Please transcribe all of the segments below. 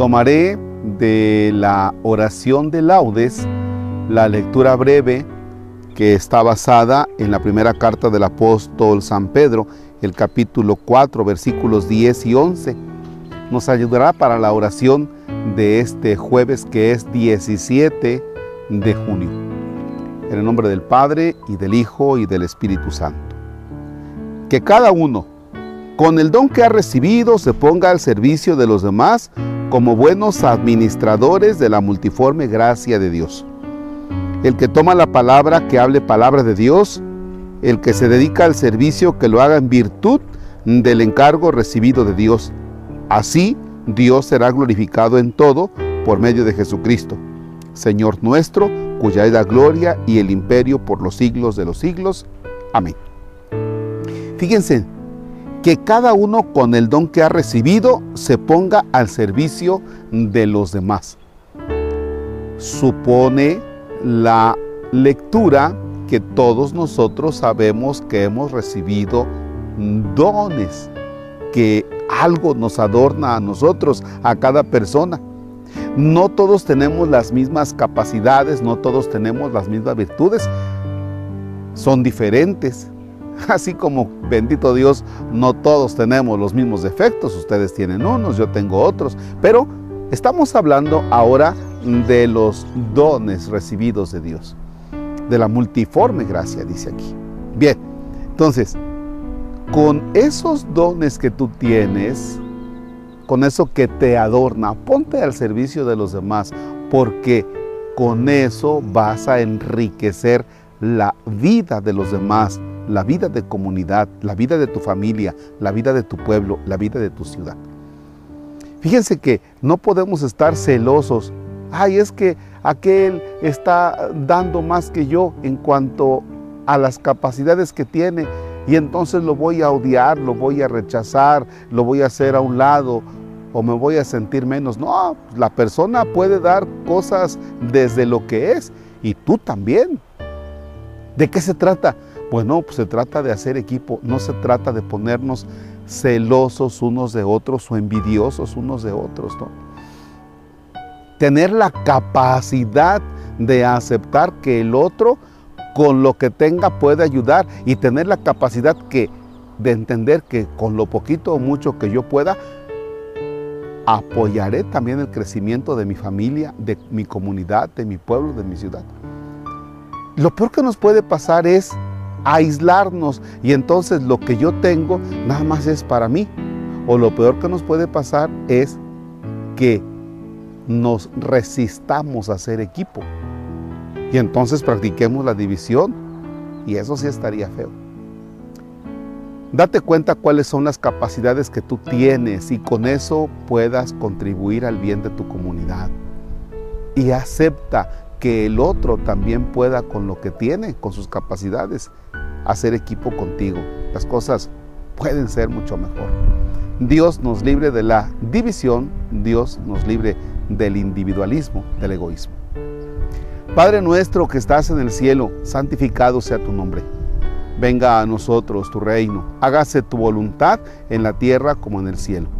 Tomaré de la oración de laudes la lectura breve que está basada en la primera carta del apóstol San Pedro, el capítulo 4, versículos 10 y 11. Nos ayudará para la oración de este jueves que es 17 de junio. En el nombre del Padre y del Hijo y del Espíritu Santo. Que cada uno, con el don que ha recibido, se ponga al servicio de los demás como buenos administradores de la multiforme gracia de Dios. El que toma la palabra, que hable palabra de Dios, el que se dedica al servicio, que lo haga en virtud del encargo recibido de Dios. Así Dios será glorificado en todo por medio de Jesucristo, Señor nuestro, cuya es la gloria y el imperio por los siglos de los siglos. Amén. Fíjense, que cada uno con el don que ha recibido se ponga al servicio de los demás. Supone la lectura que todos nosotros sabemos que hemos recibido dones, que algo nos adorna a nosotros, a cada persona. No todos tenemos las mismas capacidades, no todos tenemos las mismas virtudes, son diferentes. Así como, bendito Dios, no todos tenemos los mismos defectos, ustedes tienen unos, yo tengo otros, pero estamos hablando ahora de los dones recibidos de Dios, de la multiforme gracia, dice aquí. Bien, entonces, con esos dones que tú tienes, con eso que te adorna, ponte al servicio de los demás, porque con eso vas a enriquecer la vida de los demás, la vida de comunidad, la vida de tu familia, la vida de tu pueblo, la vida de tu ciudad. Fíjense que no podemos estar celosos. Ay, es que aquel está dando más que yo en cuanto a las capacidades que tiene y entonces lo voy a odiar, lo voy a rechazar, lo voy a hacer a un lado o me voy a sentir menos. No, la persona puede dar cosas desde lo que es y tú también. ¿De qué se trata? Bueno, pues se trata de hacer equipo, no se trata de ponernos celosos unos de otros o envidiosos unos de otros, ¿no? Tener la capacidad de aceptar que el otro con lo que tenga puede ayudar y tener la capacidad que, de entender que con lo poquito o mucho que yo pueda, apoyaré también el crecimiento de mi familia, de mi comunidad, de mi pueblo, de mi ciudad. Lo peor que nos puede pasar es aislarnos y entonces lo que yo tengo nada más es para mí. O lo peor que nos puede pasar es que nos resistamos a ser equipo y entonces practiquemos la división y eso sí estaría feo. Date cuenta cuáles son las capacidades que tú tienes y con eso puedas contribuir al bien de tu comunidad. Y acepta que el otro también pueda con lo que tiene, con sus capacidades, hacer equipo contigo. Las cosas pueden ser mucho mejor. Dios nos libre de la división, Dios nos libre del individualismo, del egoísmo. Padre nuestro que estás en el cielo, santificado sea tu nombre. Venga a nosotros tu reino, hágase tu voluntad en la tierra como en el cielo.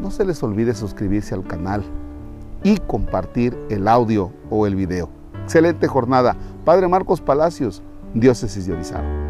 No se les olvide suscribirse al canal y compartir el audio o el video. Excelente jornada. Padre Marcos Palacios, Diócesis de Orizaba.